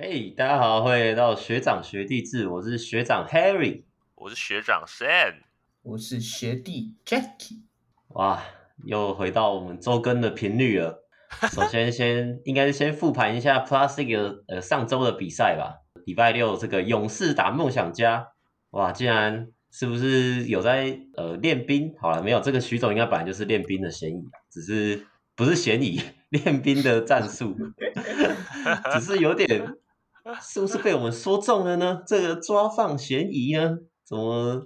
嘿，大家好，欢迎来到学长学弟制，我是学长 Harry，我是学长 Sam，我是学弟 Jackie。哇，又回到我们周更的频率了。首先先应该是先复盘一下 Plus League 呃上周的比赛吧。礼拜六这个勇士打梦想家，哇，竟然是不是有在呃练兵？好了，没有，这个徐总应该本来就是练兵的嫌疑，只是不是嫌疑，练兵的战术，只是有点。是不是被我们说中了呢？这个抓放嫌疑呢？怎么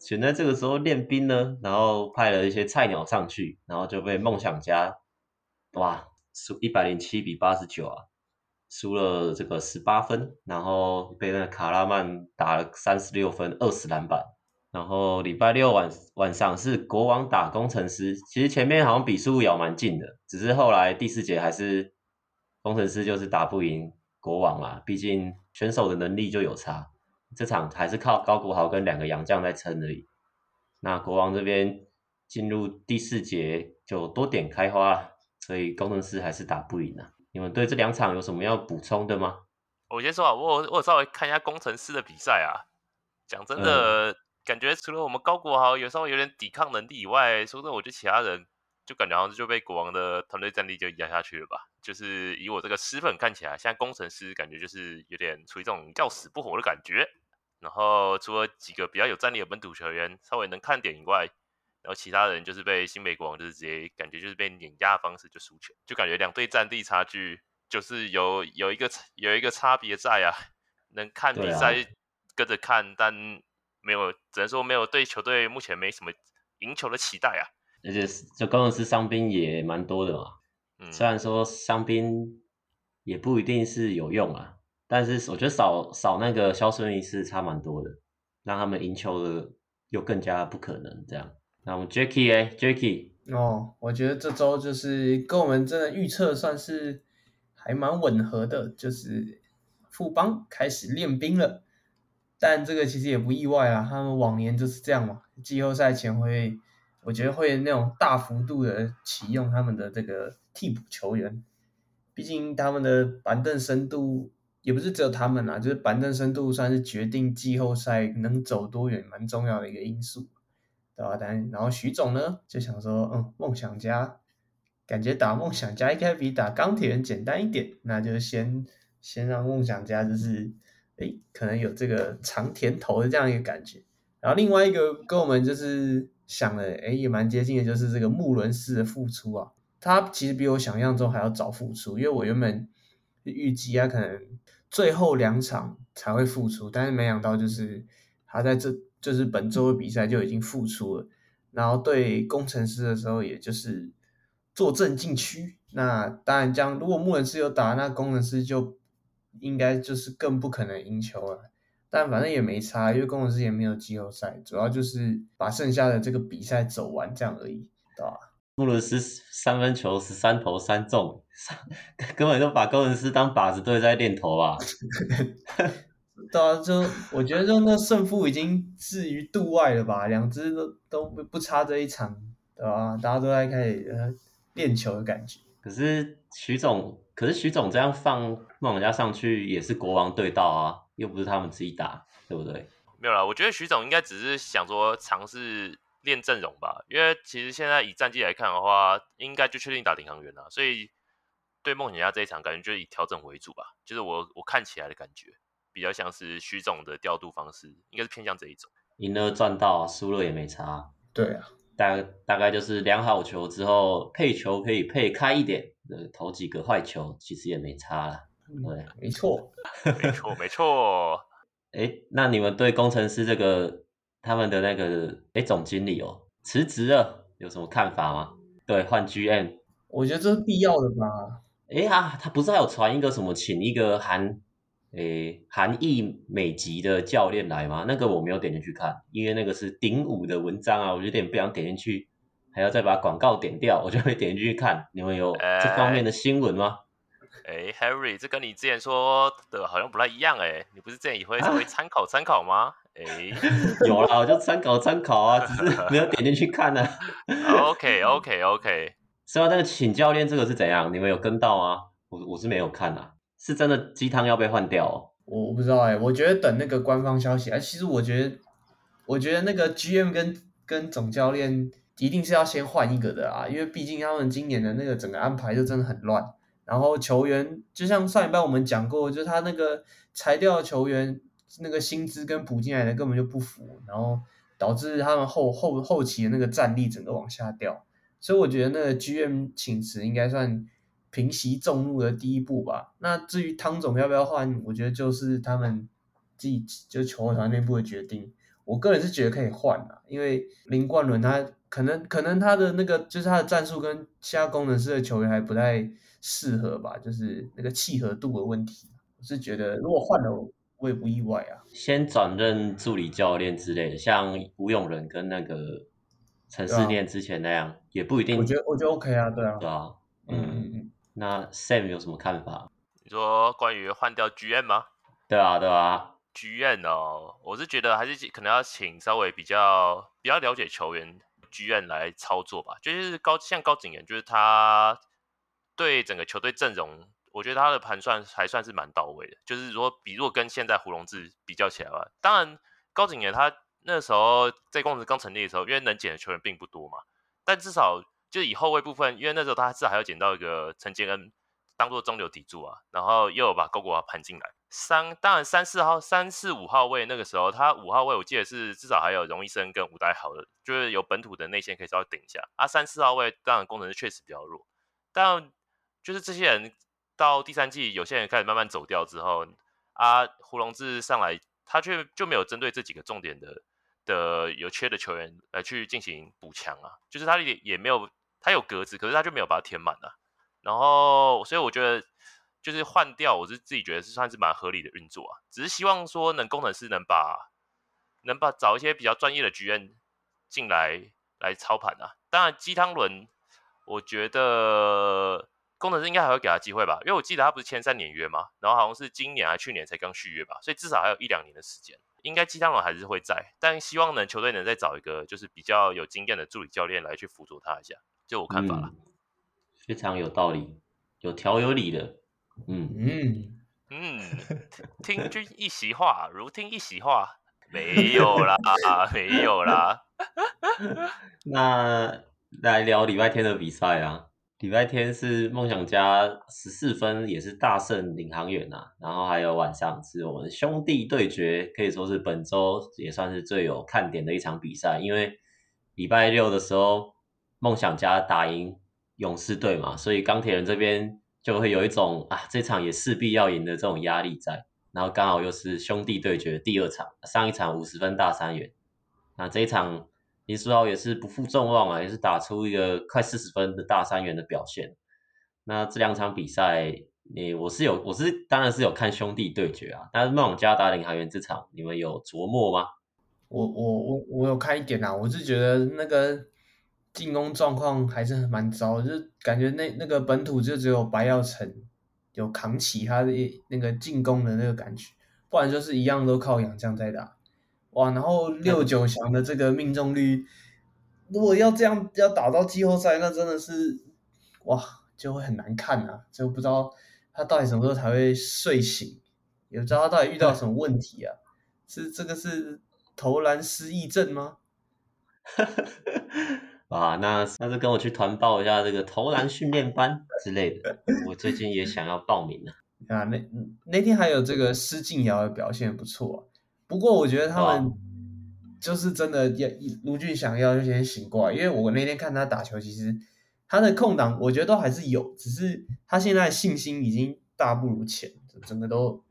选在这个时候练兵呢？然后派了一些菜鸟上去，然后就被梦想家哇输一百零七比八十九啊，输了这个十八分，然后被那卡拉曼打了三十六分，二十篮板。然后礼拜六晚晚上是国王打工程师，其实前面好像比数咬蛮近的，只是后来第四节还是工程师就是打不赢。国王嘛，毕竟选手的能力就有差，这场还是靠高国豪跟两个洋将在撑而已。那国王这边进入第四节就多点开花，所以工程师还是打不赢啊。你们对这两场有什么要补充的吗？我先说啊，我我稍微看一下工程师的比赛啊。讲真的，嗯、感觉除了我们高国豪有稍微有点抵抗能力以外，说真的，我觉得其他人。就感觉好像就被国王的团队战力就压下去了吧？就是以我这个私粉看起来，现在工程师感觉就是有点处于这种要死不活的感觉。然后除了几个比较有战力的本土球员稍微能看点以外，然后其他人就是被新北国王就是直接感觉就是被碾压的方式就输球，就感觉两队战力差距就是有有一个有一个差别在啊。能看比赛跟着看，啊、但没有只能说没有对球队目前没什么赢球的期待啊。而且就攻城狮伤兵也蛮多的嘛，嗯、虽然说伤兵也不一定是有用啊，但是我觉得少少那个萧顺议是差蛮多的，让他们赢球的又更加不可能这样。那我们 Jacky 哎，Jacky 哦，我觉得这周就是跟我们真的预测算是还蛮吻合的，就是富邦开始练兵了，但这个其实也不意外啊，他们往年就是这样嘛，季后赛前会。我觉得会那种大幅度的启用他们的这个替补球员，毕竟他们的板凳深度也不是只有他们啊，就是板凳深度算是决定季后赛能走多远蛮重要的一个因素，对吧？但然后徐总呢就想说，嗯，梦想家感觉打梦想家应该比打钢铁人简单一点，那就先先让梦想家就是，诶，可能有这个尝甜头的这样一个感觉。然后另外一个跟我们就是。想了，诶也蛮接近的，就是这个穆伦斯的复出啊，他其实比我想象中还要早复出，因为我原本预计他可能最后两场才会复出，但是没想到就是他在这就是本周的比赛就已经复出了，然后对工程师的时候，也就是坐镇禁区，那当然这样，如果穆伦斯有打，那工程师就应该就是更不可能赢球了。但反正也没差，因为工程师也没有季后赛，主要就是把剩下的这个比赛走完这样而已，对吧？穆伦斯三分球十三投三中，根本就把工程师当靶子队在练投吧？对啊，就我觉得就那胜负已经置于度外了吧，两支都都不差这一场，对吧？大家都在开始练球的感觉。可是徐总，可是徐总这样放梦想家上去也是国王对到啊。又不是他们自己打，对不对？没有啦，我觉得徐总应该只是想说尝试练阵容吧，因为其实现在以战绩来看的话，应该就确定打领航员了，所以对梦想家这一场感觉就是以调整为主吧，就是我我看起来的感觉比较像是徐总的调度方式，应该是偏向这一种，赢了赚到，输了也没差。对啊，大大概就是量好球之后配球可以配开一点，投几个坏球其实也没差了。对，没错，没错，没错。哎，那你们对工程师这个他们的那个哎总经理哦辞职了，有什么看法吗？对，换 GM，我觉得这是必要的吧。哎啊，他不是还有传一个什么请一个韩哎韩裔美籍的教练来吗？那个我没有点进去看，因为那个是顶五的文章啊，我有点不想点进去，还要再把广告点掉，我就会点进去看。你们有这方面的新闻吗？哎，Harry，这跟你之前说的好像不太一样哎，你不是之前也会稍微参考参考吗？哎、啊，有啦，我就参考参考啊，只是没有点进去看呢、啊。OK，OK，OK。是啊，那个请教练这个是怎样？你们有跟到吗？我我是没有看啊。是真的鸡汤要被换掉哦？我我不知道哎、我觉得等那个官方消息。哎，其实我觉得，我觉得那个 GM 跟跟总教练一定是要先换一个的啊，因为毕竟他们今年的那个整个安排就真的很乱。然后球员就像上一半我们讲过，就是他那个裁掉的球员那个薪资跟补进来的根本就不符，然后导致他们后后后期的那个战力整个往下掉。所以我觉得那个 GM 请辞应该算平息众怒的第一步吧。那至于汤总要不要换，我觉得就是他们自己就球会团内部的决定。我个人是觉得可以换啊，因为林冠伦他可能可能他的那个就是他的战术跟其他功能式的球员还不太适合吧，就是那个契合度的问题。我是觉得如果换了，我也不意外啊。先转任助理教练之类的，像吴永仁跟那个陈世念之前那样，啊、也不一定。我觉得我觉得 OK 啊，对啊，对啊，嗯嗯嗯。那 Sam 有什么看法？你说关于换掉 GM 吗？对啊，对啊，GM 哦，我是觉得还是可能要请稍微比较比较了解球员 GM 来操作吧。就是高像高景元，就是他。对整个球队阵容，我觉得他的盘算还算是蛮到位的。就是如果，比如果跟现在胡龙志比较起来吧，当然高景元他那时候在公司刚成立的时候，因为能捡的球员并不多嘛，但至少就以后卫部分，因为那时候他至少还要捡到一个陈建恩当做中流砥柱啊，然后又有把高国华盘进来。三当然三四号、三四五号位那个时候，他五号位我记得是至少还有荣医生跟吴岱豪的，就是有本土的内线可以稍微顶一下啊。三四号位当然功能是确实比较弱，但。就是这些人到第三季，有些人开始慢慢走掉之后，啊，胡珑志上来，他却就没有针对这几个重点的的有缺的球员来去进行补强啊。就是他也也没有，他有格子，可是他就没有把它填满啊。然后，所以我觉得就是换掉，我是自己觉得是算是蛮合理的运作啊。只是希望说，能工程师能把能把找一些比较专业的剧院进来来操盘啊。当然，鸡汤轮，我觉得。工程师应该还会给他机会吧，因为我记得他不是签三年约吗？然后好像是今年还去年才刚续约吧，所以至少还有一两年的时间，应该鸡汤轮还是会在，但希望呢球队能再找一个就是比较有经验的助理教练来去辅助他一下，就我看法了。嗯，非常有道理，有条有理的，嗯嗯嗯，听君一席话，如听一席话，没有啦，没有啦。那来聊礼拜天的比赛啊。礼拜天是梦想家十四分，也是大胜领航员啊。然后还有晚上是我们兄弟对决，可以说是本周也算是最有看点的一场比赛。因为礼拜六的时候，梦想家打赢勇士队嘛，所以钢铁人这边就会有一种啊，这场也势必要赢的这种压力在。然后刚好又是兄弟对决第二场，上一场五十分大三元，那这一场。林书豪也是不负众望啊，也是打出一个快四十分的大三元的表现。那这两场比赛，你我是有，我是当然是有看兄弟对决啊。但是梦想家打领航员这场，你们有琢磨吗？我我我我有看一点啊，我是觉得那个进攻状况还是蛮糟的，就感觉那那个本土就只有白耀成有扛起他的那个进攻的那个感觉，不然就是一样都靠洋将在打。哇，然后六九翔的这个命中率，如果要这样要打到季后赛，那真的是哇，就会很难看啊！就不知道他到底什么时候才会睡醒，也不知道他到底遇到什么问题啊？是这个是投篮失忆症吗？啊，那那就跟我去团报一下这个投篮训练班之类的，我最近也想要报名了 啊。那那天还有这个施晋瑶的表现不错啊。不过我觉得他们就是真的要卢俊想要就先醒过来，因为我那天看他打球，其实他的空档我觉得都还是有，只是他现在信心已经大不如前，整个都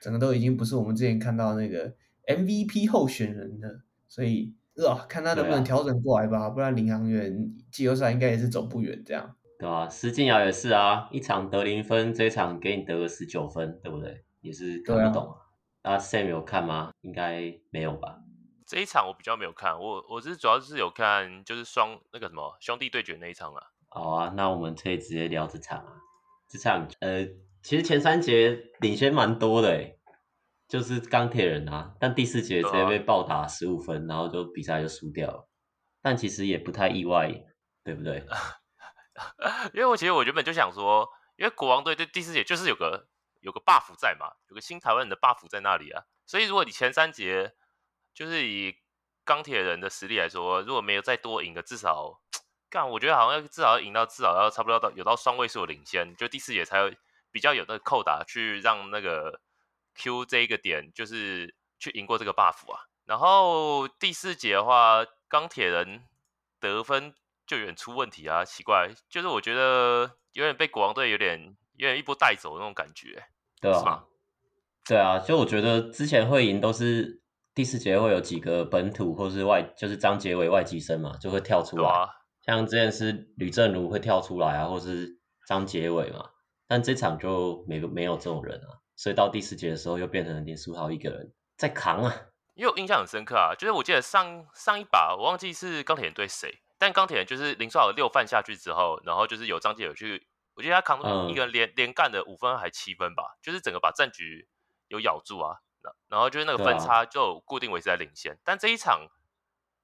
整个都已经不是我们之前看到那个 MVP 候选人的，所以啊，看他能不能调整过来吧，不然领航员季后赛应该也是走不远这样。对啊，施晋尧也是啊，一场得零分，这一场给你得个十九分，对不对？也是看不懂。啊，Sam 有看吗？应该没有吧。这一场我比较没有看，我我是主要是有看，就是双那个什么兄弟对决那一场啊。好啊，那我们可以直接聊这场啊。这场呃，其实前三节领先蛮多的诶，就是钢铁人啊，但第四节直接被暴打十五分，然后就比赛就输掉了。但其实也不太意外，对不对？因为我其实我原本就想说，因为国王队对第四节就是有个。有个 buff 在嘛，有个新台湾人的 buff 在那里啊。所以如果你前三节就是以钢铁人的实力来说，如果没有再多赢个至少，干我觉得好像要至少要赢到至少要差不多到有到双位数的领先，就第四节才有比较有那个扣打去让那个 Q 这一个点就是去赢过这个 buff 啊。然后第四节的话，钢铁人得分就有点出问题啊，奇怪，就是我觉得有点被国王队有点有点一波带走那种感觉，对啊，对啊，就我觉得之前会赢都是第四节会有几个本土或是外，就是张杰伟外籍生嘛，就会跳出来，啊、像之前是吕正如会跳出来啊，或是张杰伟嘛，但这场就没没有这种人啊，所以到第四节的时候又变成林书豪一个人在扛啊。因为我印象很深刻啊，就是我记得上上一把我忘记是钢铁人对谁，但钢铁人就是林书豪六犯下去之后，然后就是有张继友去，我记得他扛一个连、嗯、连干的五分还七分吧，就是整个把战局有咬住啊，然后就是那个分差就固定维持在领先，啊、但这一场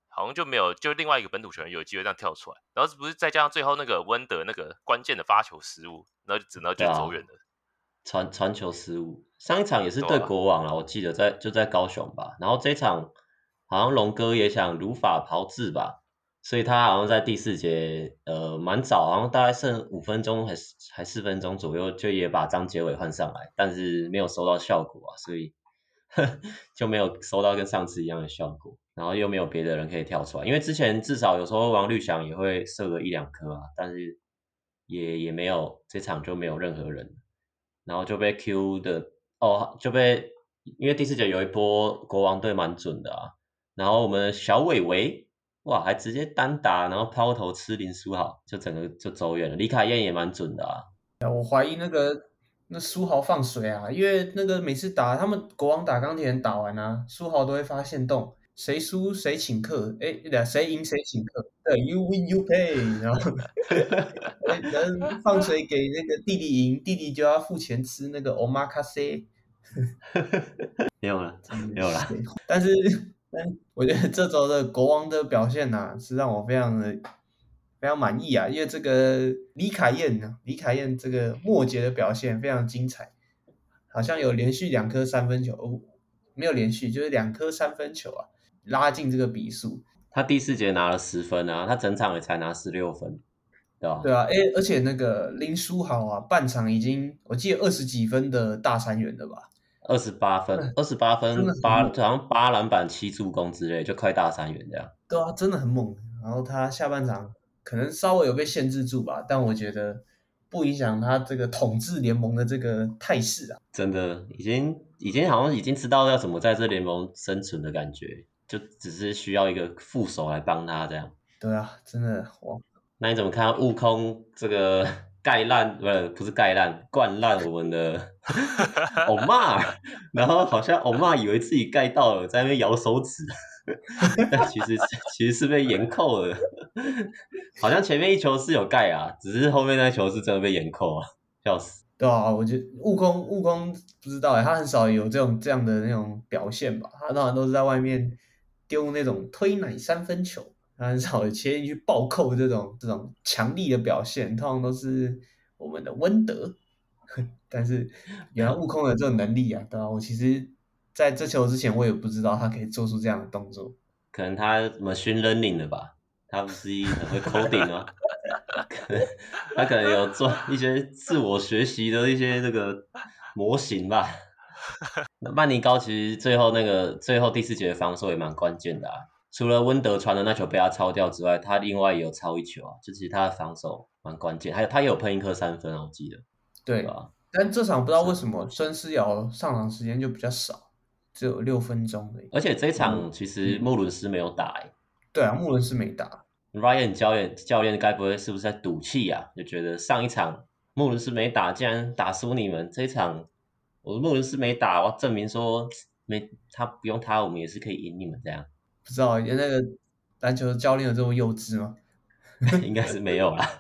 好像就没有，就另外一个本土球员有机会这样跳出来，然后是不是再加上最后那个温德那个关键的发球失误，然后就只能就走远了。传传球失误，上一场也是对国王了，啊、我记得在就在高雄吧。然后这场好像龙哥也想如法炮制吧，所以他好像在第四节呃蛮早，好像大概剩五分钟还是还四分钟左右，就也把张杰伟换上来，但是没有收到效果啊，所以呵 就没有收到跟上次一样的效果。然后又没有别的人可以跳出来，因为之前至少有时候王绿翔也会射个一两颗啊，但是也也没有这场就没有任何人。然后就被 Q 的哦，就被因为第四节有一波国王队蛮准的啊，然后我们小伟伟哇还直接单打，然后抛投吃林书豪，就整个就走远了。李凯燕也蛮准的啊，我怀疑那个那书豪放水啊，因为那个每次打他们国王打钢铁人打完啊，书豪都会发现洞。谁输谁请客，哎，对啊，谁赢谁请客，对，You win you pay，然后能放水给那个弟弟赢，弟弟就要付钱吃那个 omakase，没有了，没有了。但是，但我觉得这周的国王的表现呐、啊，是让我非常的非常满意啊，因为这个李凯燕呢，李凯燕这个末节的表现非常精彩，好像有连续两颗三分球，哦，没有连续，就是两颗三分球啊。拉近这个比数，他第四节拿了十分啊，他整场也才拿十六分，对吧？对啊，哎，而且那个林书豪啊，半场已经我记得二十几分的大三元的吧？二十八分，二十八分，八好像八篮板七助攻之类，就快大三元这样。对啊，真的很猛。然后他下半场可能稍微有被限制住吧，但我觉得不影响他这个统治联盟的这个态势啊。真的，已经已经好像已经知道要怎么在这联盟生存的感觉。就只是需要一个副手来帮他这样。对啊，真的哇。那你怎么看悟空这个 盖烂不是不是盖烂灌烂我们的 欧玛？然后好像欧玛以为自己盖到了，在那边摇手指，但其实其实是被严扣了。好像前面一球是有盖啊，只是后面那球是真的被严扣啊，笑死。对啊，我觉得悟空悟空不知道哎，他很少有这种这样的那种表现吧？他当然都是在外面。丢那种推奶三分球，很少切进去暴扣这种这种强力的表现，通常都是我们的温德。但是原来悟空有这种能力啊，对吧？我其实在这球之前我也不知道他可以做出这样的动作。可能他什么 machine learning 的吧？他不是很会 coding 吗？可 能他可能有做一些自我学习的一些这个模型吧。那曼尼高其实最后那个最后第四节的防守也蛮关键的啊，除了温德传的那球被他抄掉之外，他另外也有抄一球啊，就其实他的防守蛮关键，还有他也有喷一颗三分啊，我记得。对啊，但这场不知道为什么孙思尧上场时间就比较少，只有六分钟而已。而且这场其实穆伦斯没有打哎、欸。对啊，穆伦斯没打。Ryan 教练教练该不会是不是在赌气啊？就觉得上一场穆伦斯没打，竟然打输你们这一场。我的穆伦斯没打，我要证明说没他不用他，我们也是可以赢你们这样。不知道，那个篮球的教练有这么幼稚吗？应该是没有啦。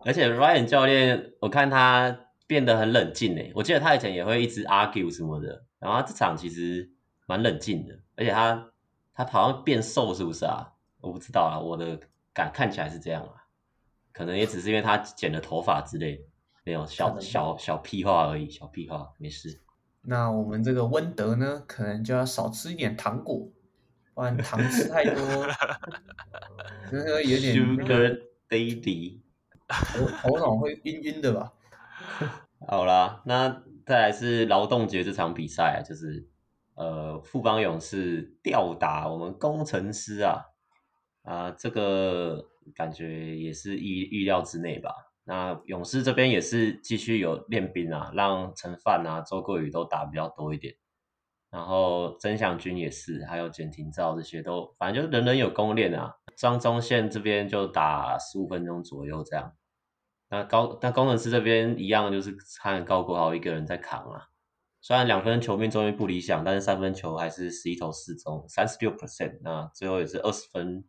而且 Ryan 教练，我看他变得很冷静诶。我记得他以前也会一直 argue 什么的，然后他这场其实蛮冷静的。而且他他好像变瘦是不是啊？我不知道啊，我的感看起来是这样啊。可能也只是因为他剪了头发之类的。没有小小小屁话而已，小屁话，没事。那我们这个温德呢，可能就要少吃一点糖果，不然糖吃太多，那个有点 Sugar Daddy，头头脑会晕晕的吧？好啦，那再来是劳动节这场比赛啊，就是呃富邦勇士吊打我们工程师啊，啊、呃、这个感觉也是意预料之内吧。那勇士这边也是继续有练兵啊，让陈范啊、周桂宇都打比较多一点，然后曾祥军也是，还有简廷照这些都，反正就人人有功练啊。张宗宪这边就打十五分钟左右这样。那高那工程师这边一样，就是看高国豪一个人在扛啊。虽然两分球命中率不理想，但是三分球还是十一投四中，三十六 percent。那最后也是二十分、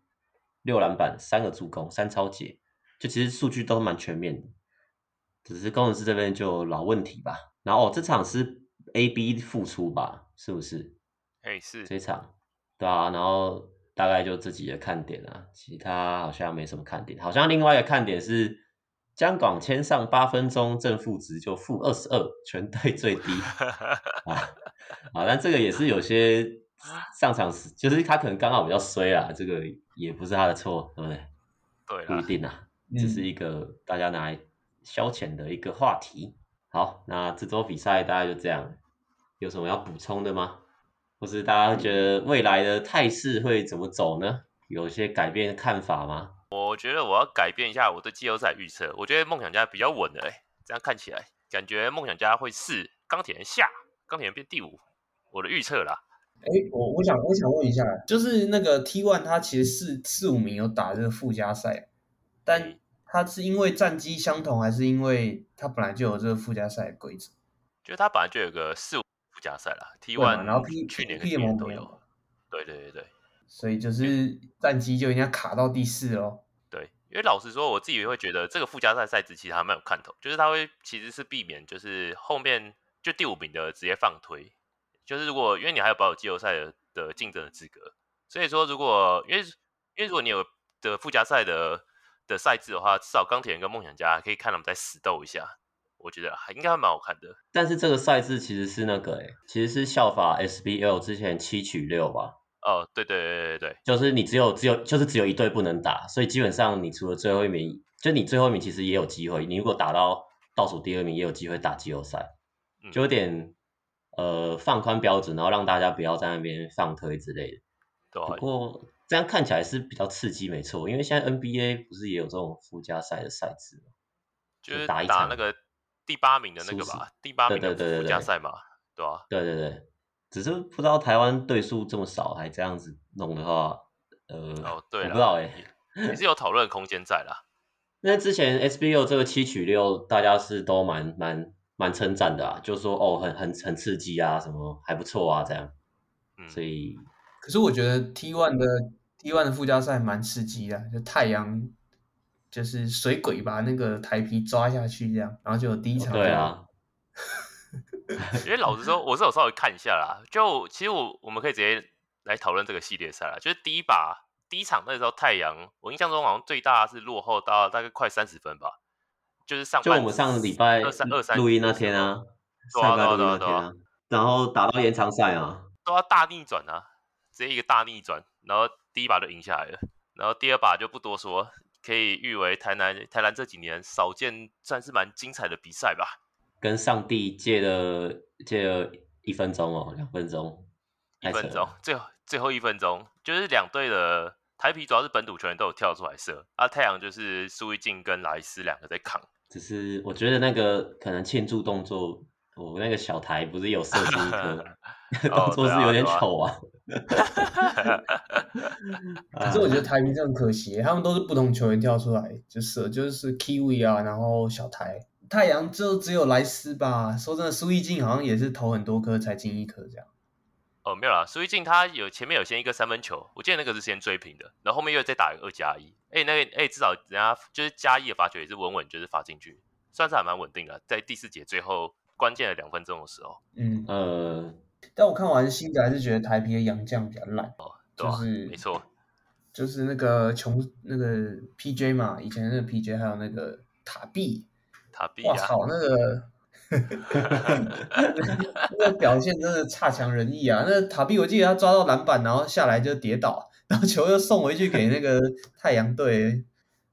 六篮板、三个助攻、三超截。就其实数据都蛮全面的，只是工程师这边就老问题吧。然后哦，这场是 A B 复出吧？是不是？哎，是这场，对啊。然后大概就这几个看点啊，其他好像没什么看点。好像另外一个看点是江广签上八分钟正负值就负二十二，全队最低 啊啊！但这个也是有些上场时，就是他可能刚好比较衰啊，这个也不是他的错，对不对？对，不一定啊。这是一个大家拿来消遣的一个话题。好，那这周比赛大概就这样，有什么要补充的吗？或是大家觉得未来的态势会怎么走呢？有一些改变的看法吗？我觉得我要改变一下我对季后赛预测。我觉得梦想家比较稳的，哎，这样看起来感觉梦想家会是钢铁人下，钢铁人变第五。我的预测啦。哎，我我想我想问一下，就是那个 T one 他其实四四五名有打这个附加赛。但他是因为战绩相同，还是因为他本来就有这个附加赛的规则？就是他本来就有个四五附加赛啦 t one 然后 P 去年 P M 都有。对对对对，所以就是战绩就应该卡到第四哦。对，因为老实说，我自己也会觉得这个附加赛赛制其实还蛮有看头，就是他会其实是避免就是后面就第五名的直接放推，就是如果因为你还有保有季后赛的的竞争的资格，所以说如果因为因为如果你有的附加赛的。的赛制的话，至少钢铁人跟梦想家可以看他们再死斗一下，我觉得还应该还蛮好看的。但是这个赛制其实是那个诶、欸，其实是效法 SBL 之前七取六吧？哦，对对对对对，就是你只有只有就是只有一队不能打，所以基本上你除了最后一名，就你最后一名其实也有机会，你如果打到倒数第二名也有机会打季后赛，就有点、嗯、呃放宽标准，然后让大家不要在那边放推之类的。对，不过。这样看起来是比较刺激，没错，因为现在 NBA 不是也有这种附加赛的赛制吗？就是打一场那个第八名的那个吧，第八名的附加赛嘛，对吧？对对对，只是不知道台湾队数这么少，还这样子弄的话，呃，哦，对，我不知道哎，也是有讨论空间在啦。那之前 SBO 这个七取六，大家是都蛮蛮蛮称赞的啊，就说哦，很很很刺激啊，什么还不错啊，这样，嗯，所以。可是我觉得 T one 的 T1 的附加赛蛮刺激的，就太阳就是水鬼把那个台皮抓下去这样，然后就有第一场。对啊。因为老实说，我是有稍微看一下啦，就其实我我们可以直接来讨论这个系列赛啦。就是第一把第一场那时候太阳，我印象中好像最大是落后到大概快三十分吧，就是上就我们上个礼拜二三二三录音那天啊，上个礼拜录音那天啊，然后打到延长赛啊，都要大逆转啊。直接一个大逆转，然后第一把就赢下来了，然后第二把就不多说，可以誉为台南台南这几年少见，算是蛮精彩的比赛吧。跟上帝借了借了一分钟哦，两分钟，一分钟，最后最后一分钟，就是两队的台皮主要是本土球员都有跳出来射，啊，太阳就是苏一静跟莱斯两个在扛。只是我觉得那个可能庆祝动作，我那个小台不是有射出一颗。动作是有点丑啊，可是我觉得台名真的很可惜，他们都是不同球员跳出来就是，就是 Kiwi 啊，然后小台太阳就只有莱斯吧。说真的，苏奕静好像也是投很多颗才进一颗这样。哦，没有啦，苏奕静他有前面有先一个三分球，我记得那个是先追平的，然后后面又再打一个二加一，哎，那个哎至少人家就是加一的罚球也是稳稳就是罚进去，算是还蛮稳定的，在第四节最后关键的两分钟的时候，嗯呃。但我看完新的还是觉得台啤的洋将比较烂，哦，就是没错，就是那个琼那个 PJ 嘛，以前那个 PJ 还有那个塔碧，塔比，哇操，那个 那个表现真的差强人意啊！那塔比，我记得他抓到篮板，然后下来就跌倒，然后球又送回去给那个太阳队，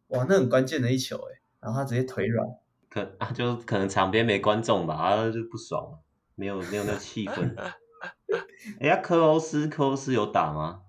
哇，那很关键的一球哎，然后他直接腿软，可啊，就可能场边没观众吧，他就不爽，没有没有那气氛。哎呀，科欧斯，科欧斯有打吗？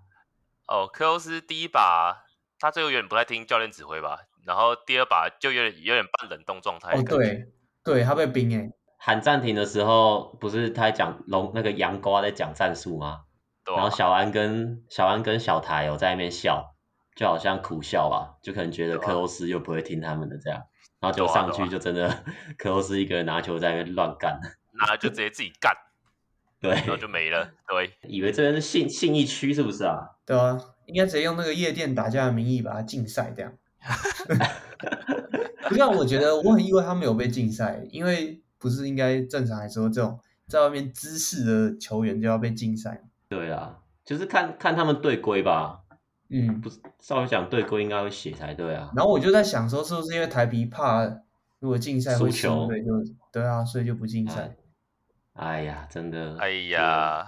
哦，科欧斯第一把他最后有点不太听教练指挥吧，然后第二把就有点有点半冷冻状态。哦，对，对他被冰哎。喊暂停的时候，不是他在讲龙那个阳瓜在讲战术吗？对啊。然后小安跟小安跟小台有在那边笑，就好像苦笑吧，就可能觉得科欧斯又不会听他们的这样，然后就上去就真的 科欧斯一个人拿球在那边乱干，那就直接自己干。对，然后就没了。对，以为这边是信信义区是不是啊？对啊，应该直接用那个夜店打架的名义把它禁赛这样。不像我觉得我很意外他没有被禁赛，因为不是应该正常来说这种在外面滋事的球员就要被禁赛？对啊，就是看看他们队规吧。嗯，不是，稍微讲队规应该会写才对啊。然后我就在想说，是不是因为台皮怕如果禁赛会输球，对，就对啊，所以就不禁赛。哎呀，真的！哎呀，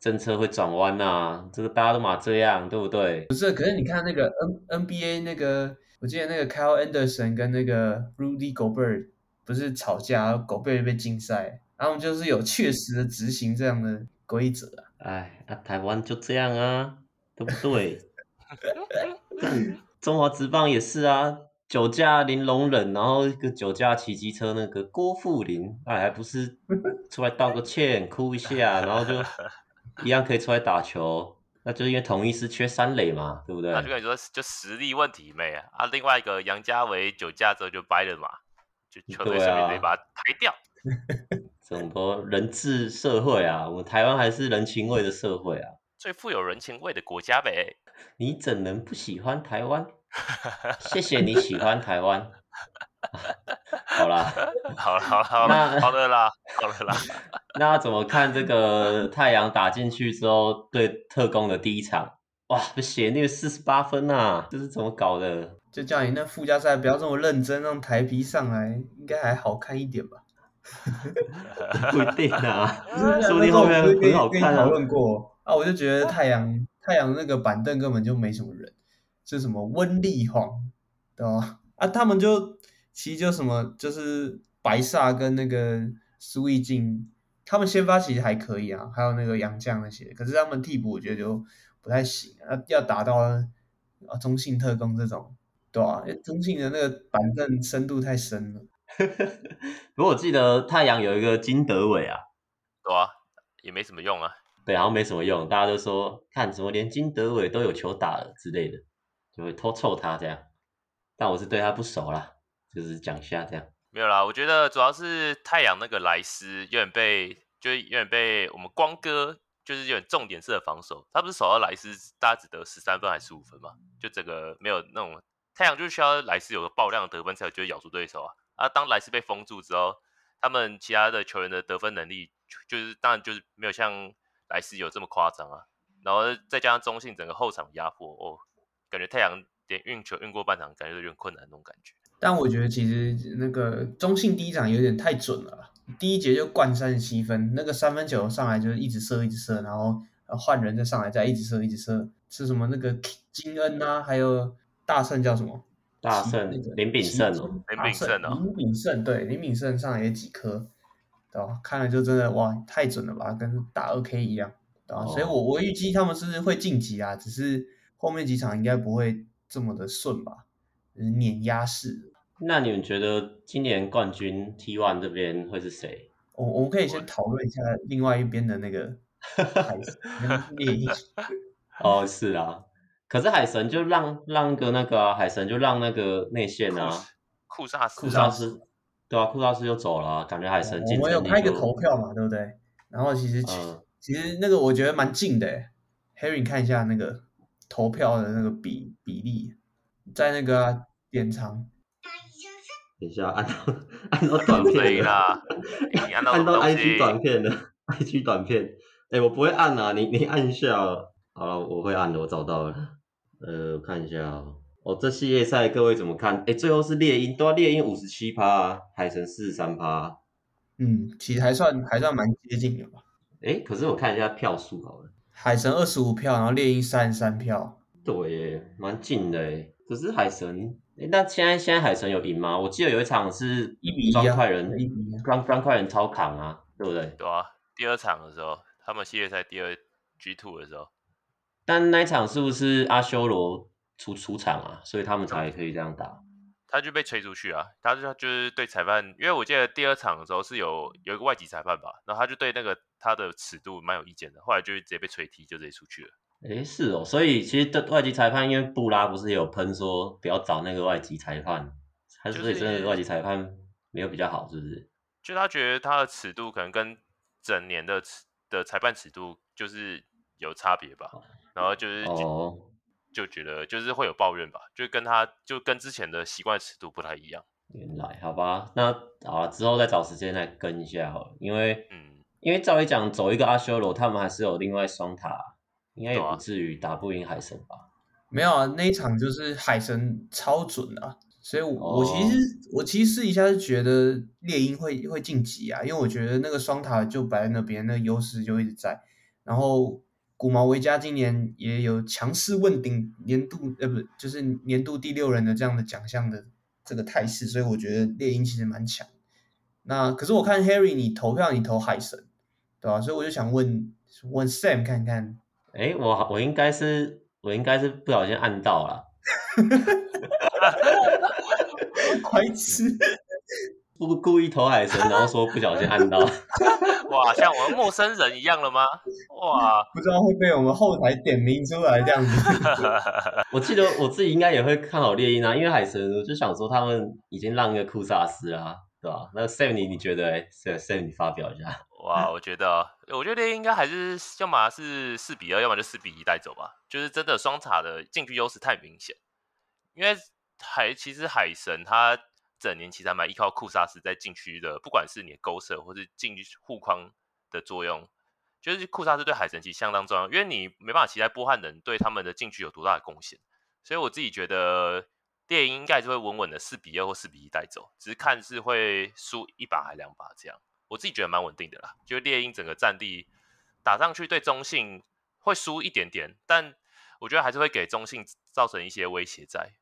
政策会转弯呐，这个大家都嘛这样，对不对？不是，可是你看那个 N NBA 那个，我记得那个 Kyle Anderson 跟那个 Rudy Gobert 不是吵架，Gobert 被禁赛，然后就是有确实的执行这样的规则啊。哎，啊，台湾就这样啊，对不对？中华职棒也是啊。酒驾林龙忍，然后一个酒驾骑机车那个郭富林，哎，还不是 出来道个歉，哭一下，然后就一样可以出来打球，那就是因为同一是缺三垒嘛，对不对？那就跟你说，就实力问题没啊。啊，另外一个杨家维酒驾之后就掰了嘛，就球队上面得把他抬掉。怎么多人治社会啊，我们台湾还是人情味的社会啊，最富有人情味的国家呗。你怎能不喜欢台湾？谢谢你喜欢台湾。好啦，好了，好了，好了，好的啦，好的啦。那怎么看这个太阳打进去之后对特工的第一场？哇，这血虐四十八分啊！这是怎么搞的？就叫你那附加赛不要这么认真，让台皮上来，应该还好看一点吧？不一定啊，说不定后面很好看啊。讨论过啊，我就觉得太阳太阳那个板凳根本就没什么人。是什么温丽煌，对吧？啊，他们就其实就什么，就是白萨跟那个苏奕静，他们先发其实还可以啊，还有那个杨绛那些，可是他们替补我觉得就不太行啊，要打到啊中信特工这种，对啊，因为中信的那个板凳深度太深了。不过我记得太阳有一个金德伟啊，对啊，也没什么用啊，对，好像没什么用，大家都说看什么连金德伟都有球打了之类的。就会偷臭他这样，但我是对他不熟啦，就是讲一下这样。没有啦，我觉得主要是太阳那个莱斯有点被，就有点被我们光哥就是有点重点式的防守。他不是守到莱斯，大家只得十三分还是十五分嘛？就整个没有那种太阳就需要莱斯有个爆量得分才有机会咬住对手啊。啊，当莱斯被封住之后，他们其他的球员的得分能力就是当然就是没有像莱斯有这么夸张啊。然后再加上中信整个后场压迫哦。感觉太阳点运球运过半场，感觉有点困难那种感觉。但我觉得其实那个中信第一场有点太准了，第一节就灌三十七分，那个三分球上来就是一直射一直射，然后换人再上来再一直射一直射。是什么那个金恩啊，还有大圣叫什么？大胜林炳胜哦，林炳胜哦，林炳胜对林炳胜上来也几颗，对吧？看了就真的哇太准了吧，跟打二 K 一样，对吧？哦、所以我我预计他们是会晋级啊，只是。后面几场应该不会这么的顺吧，碾压式。那你们觉得今年冠军 T1 这边会是谁？我我们可以先讨论一下另外一边的那个海神 猎鹰。哦，是啊，可是海神就让让个那个、啊、海神就让那个内线啊，库萨斯，库萨斯，对啊，库萨斯就走了、啊，感觉海神我们有开一个投票嘛，对不对？然后其实、嗯、其实那个我觉得蛮近的，Harry 你看一下那个。投票的那个比比例，在那个、啊、点藏。等一下，按到按到短片啦，按 到 IG 短片的 IG 短片。哎、欸，我不会按啊，你你按一下。好了，我会按的，我找到了。呃，我看一下，哦，这系列赛各位怎么看？哎，最后是猎鹰，对啊，猎鹰五十七趴，海神四十三趴。嗯，其实还算还算蛮接近的吧。哎，可是我看一下票数好了，海神二十五票，然后猎鹰三十三票。对，蛮近的哎。可是海神，哎，那现在现在海神有赢吗？我记得有一场是一比一砖块人，一比一砖砖块人超扛啊，对不对？对啊，第二场的时候，他们系列赛第二 G two 的时候，但那一场是不是阿修罗出出场啊？所以他们才可以这样打。他就被吹出去啊，他就就是对裁判，因为我记得第二场的时候是有有一个外籍裁判吧，然后他就对那个他的尺度蛮有意见的，后来就直接被吹踢，就直接出去了。诶，是哦，所以其实的外籍裁判，因为布拉不是有喷说不要找那个外籍裁判，还是所以真的外籍裁判没有比较好，是不是？就他觉得他的尺度可能跟整年的的裁判尺度就是有差别吧，然后就是就觉得就是会有抱怨吧，就跟他就跟之前的习惯尺度不太一样。原来好吧，那啊之后再找时间来跟一下好了，因为嗯，因为照理讲走一个阿修罗，他们还是有另外双塔。应该也不至于打不赢海神吧？没有啊，那一场就是海神超准啊，所以我，我、oh. 我其实我其实试一下是觉得猎鹰会会晋级啊，因为我觉得那个双塔就摆在那边，那优势就一直在。然后古毛维加今年也有强势问鼎年度呃不就是年度第六人的这样的奖项的这个态势，所以我觉得猎鹰其实蛮强。那可是我看 Harry 你投票你投海神，对吧？所以我就想问问 Sam 看看。哎，我我应该是我应该是不小心按到了，白痴，不故意投海神，然后说不小心按到，哇，像我们陌生人一样了吗？哇，不知道会被我们后台点名出来这样子。我记得我自己应该也会看好猎鹰啊，因为海神，我就想说他们已经让一个库萨斯啊，对吧？那 Sam 你你觉得？哎，Sam 你发表一下。哇，我觉得，我觉得应该还是要么是四比二，要么就四比一带走吧。就是真的双塔的禁区优势太明显，因为海其实海神他整年其实还蛮依靠库萨斯在禁区的，不管是你的勾射或是禁区护框的作用，就是库萨斯对海神其实相当重要，因为你没办法期待波汉能对他们的禁区有多大的贡献，所以我自己觉得电影应该是会稳稳的四比二或四比一带走，只是看是会输一把还两把这样。我自己觉得蛮稳定的啦，就猎鹰整个战力打上去对中信会输一点点，但我觉得还是会给中信造成一些威胁在。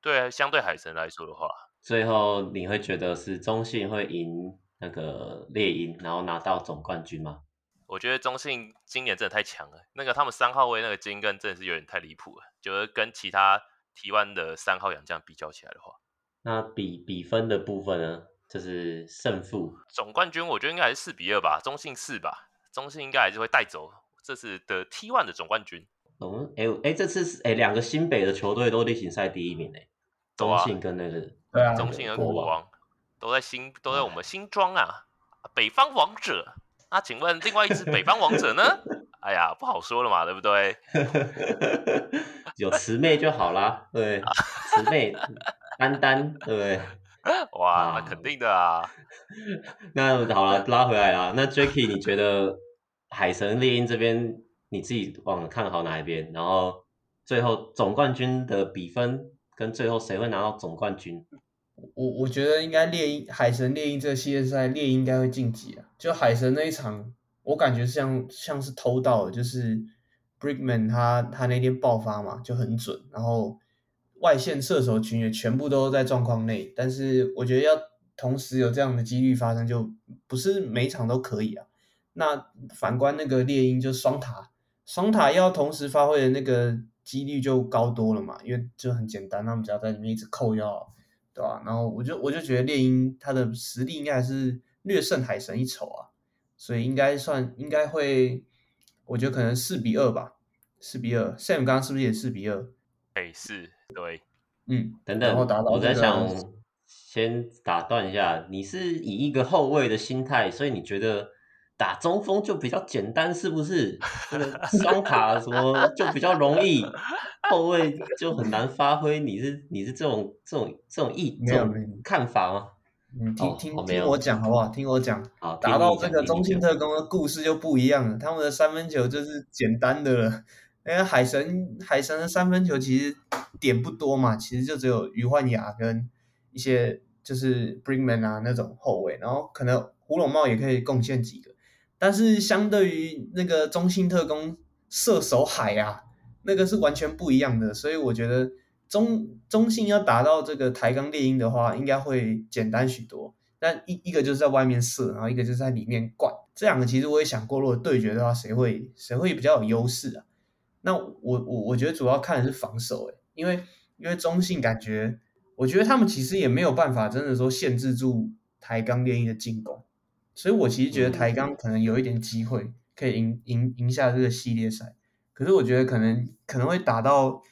对，相对海神来说的话，最后你会觉得是中信会赢那个猎鹰，然后拿到总冠军吗？我觉得中信今年真的太强了，那个他们三号位那个金根真的是有点太离谱了，就是跟其他 T1 的三号洋将比较起来的话，那比比分的部分呢？就是胜负总冠军，我觉得应该还是四比二吧，中信四吧，中信应该还是会带走这次的 T One 的总冠军。嗯，哎、欸、哎、欸，这次是哎两个新北的球队都例行赛第一名哎，中信跟那个对啊，中信跟国王都在新都在我们新庄啊，北方王者。那请问另外一支北方王者呢？哎呀，不好说了嘛，对不对？有慈妹就好啦，对，慈妹丹丹，对不对？哇，那肯定的啊！那好了，拉回来啦。那 Jacky，你觉得海神猎鹰这边你自己往看好哪一边？然后最后总冠军的比分跟最后谁会拿到总冠军？我我觉得应该猎鹰海神猎鹰这个系列赛猎鹰应该会晋级啊。就海神那一场，我感觉像像是偷到的，就是 Brickman 他他那天爆发嘛，就很准，然后。外线射手群也全部都在状况内，但是我觉得要同时有这样的几率发生，就不是每场都可以啊。那反观那个猎鹰，就双塔，双塔要同时发挥的那个几率就高多了嘛，因为就很简单，他们只要在里面一直扣药，对吧？然后我就我就觉得猎鹰他的实力应该还是略胜海神一筹啊，所以应该算应该会，我觉得可能四比二吧，四比二。Sam 刚刚是不是也四比二？哎，是。对，嗯，等等，我在想，先打断一下，你是以一个后卫的心态，所以你觉得打中锋就比较简单，是不是？这个双卡什么就比较容易，后卫就很难发挥。你是你是这种这种这种意这种看法吗？你，听听听我讲好不好？听我讲，好，打到这个中信特工的故事就不一样了，他们的三分球就是简单的了。因为海神海神的三分球其实点不多嘛，其实就只有余焕雅跟一些就是 Briman 啊那种后卫，然后可能胡龙茂也可以贡献几个，但是相对于那个中信特工射手海啊，那个是完全不一样的，所以我觉得中中信要打到这个台钢猎鹰的话，应该会简单许多。但一一个就是在外面射，然后一个就是在里面灌，这两个其实我也想过，如果对决的话，谁会谁会比较有优势啊？那我我我觉得主要看的是防守，诶，因为因为中信感觉，我觉得他们其实也没有办法真的说限制住台钢猎鹰的进攻，所以我其实觉得台钢可能有一点机会可以赢赢赢下这个系列赛，可是我觉得可能可能会打到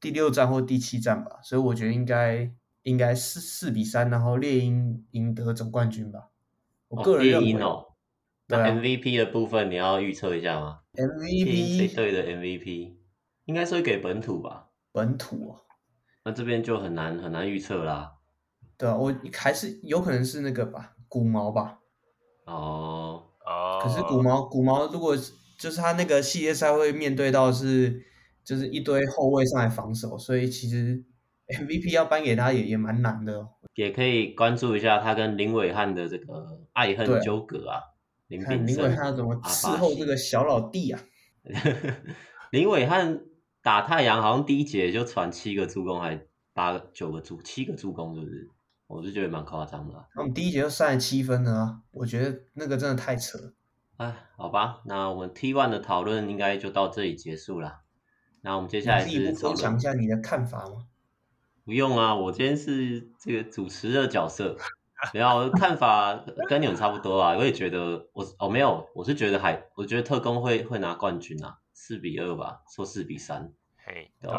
第六战或第七战吧，所以我觉得应该应该是四比三，然后猎鹰赢得总冠军吧。我个人认为。哦那 MVP 的部分你要预测一下吗？MVP 谁队的 MVP 应该是会给本土吧？本土啊，那这边就很难很难预测啦。对啊，我还是有可能是那个吧，古毛吧。哦哦。可是古毛古毛如果就是他那个系列赛会面对到是就是一堆后卫上来防守，所以其实 MVP 要颁给他也也蛮难的。也可以关注一下他跟林伟汉的这个爱恨纠葛啊。看林伟汉怎么伺候这个小老弟啊？林伟汉打太阳好像第一节就传七个助攻，还八个九个助七个助攻，是不是？我是觉得蛮夸张的。那我们第一节就三十七分了啊！我觉得那个真的太扯了。哎，好吧，那我们 T1 的讨论应该就到这里结束了。那我们接下来是你分享一下你的看法吗？不用啊，我今天是这个主持的角色。没有，我的看法跟你们差不多啊。我也觉得我哦没有，我是觉得还我觉得特工会会拿冠军啊，四比二吧，说四比三。嘿，对。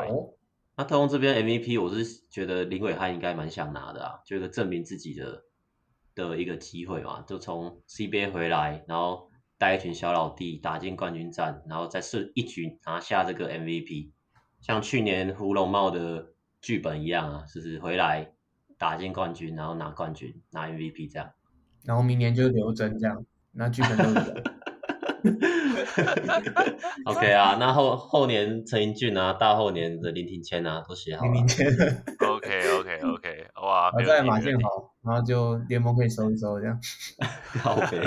那特工这边 MVP 我是觉得林伟汉应该蛮想拿的啊，就一个证明自己的的一个机会嘛，就从 CBA 回来，然后带一群小老弟打进冠军战，然后再是一举拿下这个 MVP，像去年胡龙茂的剧本一样啊，就是回来。打进冠军，然后拿冠军，拿 MVP 这样，然后明年就刘真这样，那剧本都有。OK 啊，那后后年陈英俊啊，大后年的林庭谦啊，都写好了。林庭谦。OK OK OK，哇，我在马建豪，然后就联盟可以收一收这样。OK。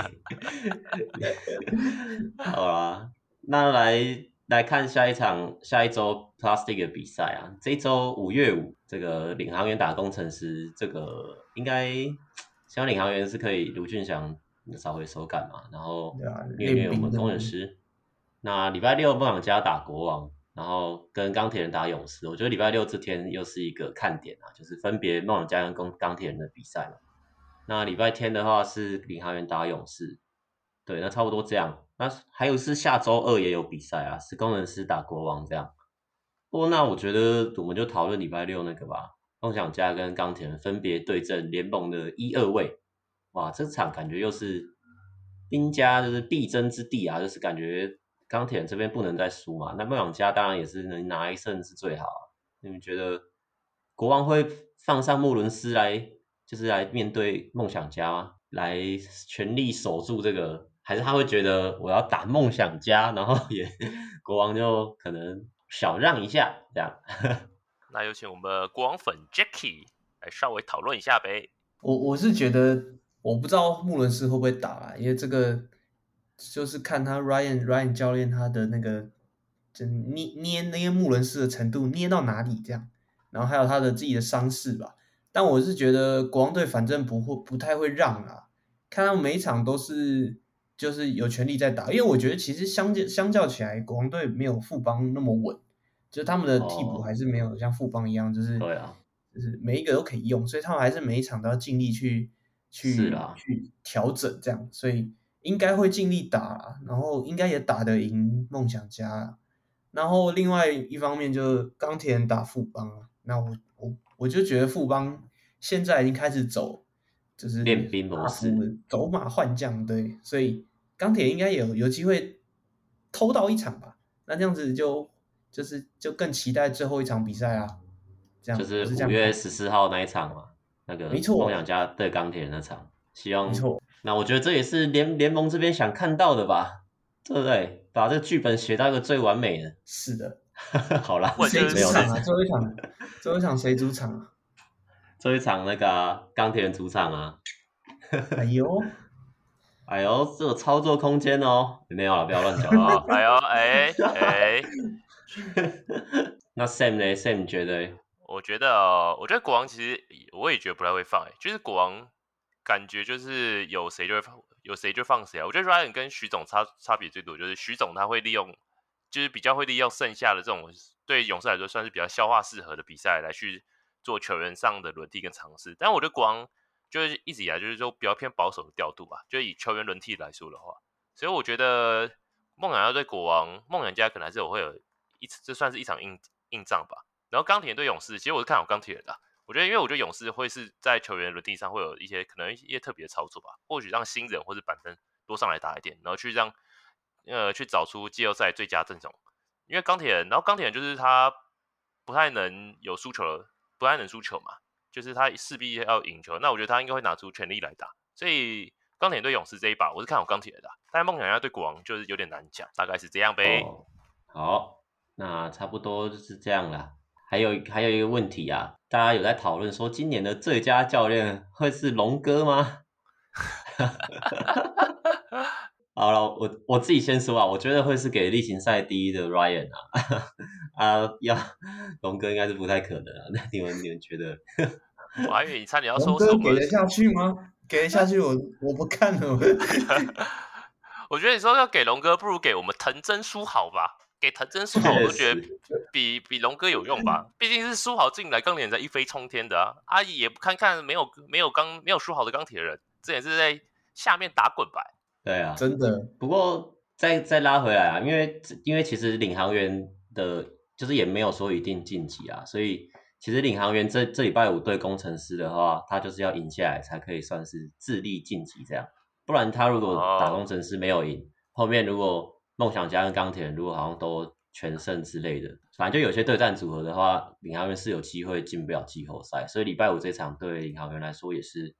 好啦，那来。来看下一场下一周 Plastic 的比赛啊，这一周五月五，这个领航员打工程师，这个应该希望领航员是可以卢俊祥找回手感嘛，然后虐虐我们工程师。那礼拜六梦想家打国王，然后跟钢铁人打勇士，我觉得礼拜六这天又是一个看点啊，就是分别梦想家跟钢钢铁人的比赛嘛。那礼拜天的话是领航员打勇士，对，那差不多这样。那还有是下周二也有比赛啊，是工程师打国王这样。不过那我觉得我们就讨论礼拜六那个吧，梦想家跟钢铁人分别对阵联盟的一二位。哇，这场感觉又是兵家就是必争之地啊，就是感觉钢铁人这边不能再输嘛。那梦想家当然也是能拿一胜是最好啊。你们觉得国王会放上穆伦斯来，就是来面对梦想家吗？来全力守住这个？还是他会觉得我要打梦想家，然后也 国王就可能小让一下这样。那有请我们的国王粉 Jackie 来稍微讨论一下呗。我我是觉得我不知道穆伦斯会不会打啊，因为这个就是看他 Ryan Ryan 教练他的那个就捏捏那些穆伦斯的程度捏到哪里这样，然后还有他的自己的伤势吧。但我是觉得国王队反正不会不太会让啊，看他们每一场都是。就是有权利在打，因为我觉得其实相较相较起来，国王队没有富邦那么稳，就是他们的替补还是没有像富邦一样，就是对啊，就是每一个都可以用，所以他们还是每一场都要尽力去去去调整这样，所以应该会尽力打，然后应该也打得赢梦想家，然后另外一方面就是钢铁人打富邦，那我我我就觉得富邦现在已经开始走。就是练兵模式，走马换将，对，所以钢铁应该有有机会偷到一场吧？那这样子就就是就更期待最后一场比赛啊！这样就是五月十四号那一场嘛，那个梦想家对钢铁那场，希望没错。那我觉得这也是联联盟这边想看到的吧？对不对？把这个剧本写到一个最完美的。是的。好啦，谁主场啊？最后一场，最后一场谁主场啊？最后一场那个钢铁人主场啊。哎呦，哎呦，这有操作空间哦。没有了，不要乱讲啊。哎呦，哎哎。那 Sam 呢？Sam 觉得？我觉得哦，我觉得国王其实我也觉得不太会放，哎，就是国王感觉就是有谁就会放，有谁就放谁啊。我觉得 Ryan 跟徐总差差别最多，就是徐总他会利用。就是比较会利用剩下的这种对勇士来说算是比较消化适合的比赛来去做球员上的轮替跟尝试，但我觉得国王就是一直以来就是说比较偏保守的调度吧，就以球员轮替来说的话，所以我觉得梦想家对国王，梦想家可能还是有会有一这算是一场硬硬仗吧。然后钢铁人对勇士，其实我是看好钢铁人的，我觉得因为我觉得勇士会是在球员轮替上会有一些可能一些特别的操作吧，或许让新人或者板凳多上来打一点，然后去让。呃，去找出季后赛最佳阵容，因为钢铁人，然后钢铁人就是他不太能有输球，不太能输球嘛，就是他势必要赢球。那我觉得他应该会拿出全力来打。所以钢铁人对勇士这一把，我是看好钢铁的。但梦想家对国王就是有点难讲，大概是这样呗。哦，好，那差不多就是这样了。还有还有一个问题啊，大家有在讨论说，今年的最佳教练会是龙哥吗？好了，我我自己先说啊，我觉得会是给例行赛第一的 Ryan 啊，啊，要龙哥应该是不太可能啊，那你们你们觉得？我还以为你差点要说什么？给得下去吗？给得下去我，我我不看了。我觉得你说要给龙哥，不如给我们藤真书豪吧。给藤真书豪，我都觉得比比龙哥有用吧。毕竟是书豪进来，钢铁人在一飞冲天的啊。阿姨也不看看没有没有钢没有书豪的钢铁人，这也是在下面打滚吧。对啊，真的。不过再再拉回来啊，因为因为其实领航员的，就是也没有说一定晋级啊，所以其实领航员这这礼拜五对工程师的话，他就是要赢下来才可以算是智力晋级这样。不然他如果打工程师没有赢，后面如果梦想家跟钢铁人如果好像都全胜之类的，反正就有些对战组合的话，领航员是有机会进不了季后赛。所以礼拜五这场对领航员来说也是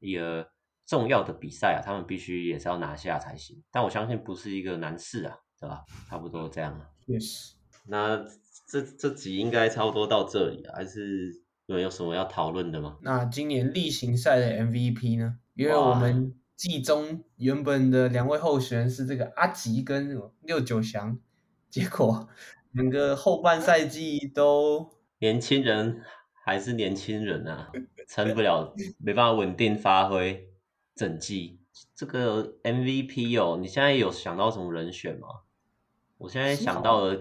一个。重要的比赛啊，他们必须也是要拿下才行。但我相信不是一个难事啊，对吧？差不多这样啊。Yes。那这这集应该差不多到这里啊，还是有没有什么要讨论的吗？那今年例行赛的 MVP 呢？因为我们季中原本的两位候选人是这个阿吉跟六九翔，结果 两个后半赛季都 年轻人还是年轻人啊，撑不了，没办法稳定发挥。整季这个 MVP 哦，你现在有想到什么人选吗？我现在想到了，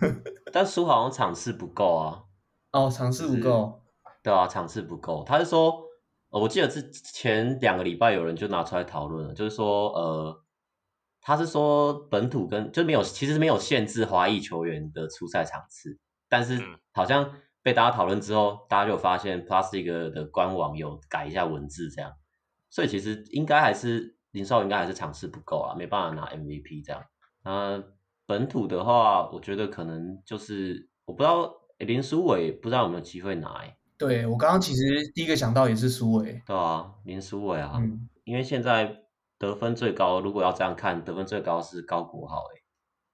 但书好像场次不够啊。哦，场次不够。对啊，场次不够。他是说，我记得之前两个礼拜有人就拿出来讨论了，就是说，呃，他是说本土跟就没有，其实没有限制华裔球员的出赛场次，但是好像被大家讨论之后，大家就发现 Plus League 的官网有改一下文字这样。所以其实应该还是林书豪应该还是尝试不够啊，没办法拿 MVP 这样。那本土的话，我觉得可能就是我不知道林书伟不知道有没有机会拿。对，我刚刚其实第一个想到也是书伟。对啊，林书伟啊，嗯，因为现在得分最高，如果要这样看，得分最高是高国豪诶，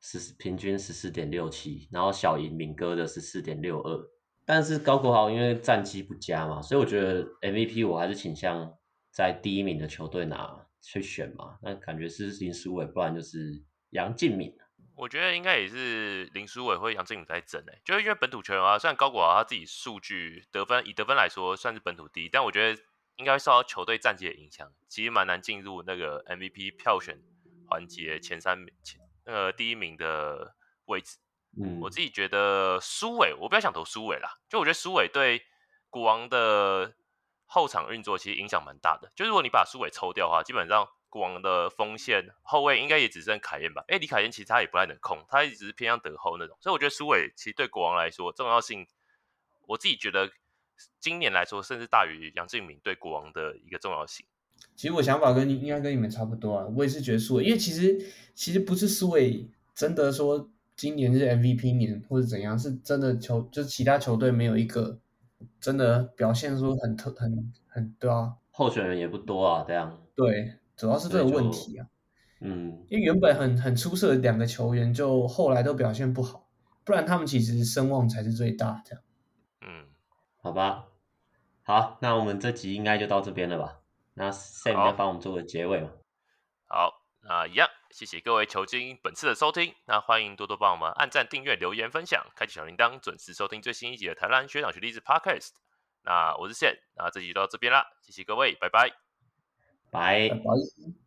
十平均十四点六七，然后小赢敏哥的十四点六二。但是高国豪因为战绩不佳嘛，所以我觉得 MVP 我还是倾向。在第一名的球队拿去选嘛？那感觉是林书伟，不然就是杨敬敏。我觉得应该也是林书伟或杨敬敏在争诶、欸，就是因为本土球员啊，虽然高国豪他自己数据得分以得分来说算是本土第一，但我觉得应该会受到球队战绩的影响，其实蛮难进入那个 MVP 票选环节前三名前那个第一名的位置。嗯，我自己觉得苏伟，我比较想投苏伟啦，就我觉得苏伟对国王的。后场运作其实影响蛮大的，就是如果你把苏伟抽掉的话，基本上国王的锋线后卫应该也只剩凯燕吧？哎，李凯燕其实他也不太能控，他一直是偏向得后那种，所以我觉得苏伟其实对国王来说重要性，我自己觉得今年来说甚至大于杨敬敏对国王的一个重要性。其实我想法跟你应该跟你们差不多啊，我也是觉得书纬，因为其实其实不是苏伟真的说今年是 MVP 年或者怎样，是真的球就其他球队没有一个。真的表现出很特很很对啊，候选人也不多啊，这样。对，主要是这个问题啊。嗯，因为原本很很出色的两个球员，就后来都表现不好，不然他们其实声望才是最大这样。嗯，好吧，好，那我们这集应该就到这边了吧？那 Sam 要帮我们做个结尾吧。好，那一样，谢谢各位球精本次的收听，那欢迎多多帮我们按赞、订阅、留言、分享，开启小铃铛，准时收听最新一集的台湾学长学弟子 Podcast。那我是 Sam，那这集就到这边啦，谢谢各位，拜拜，拜。拜拜。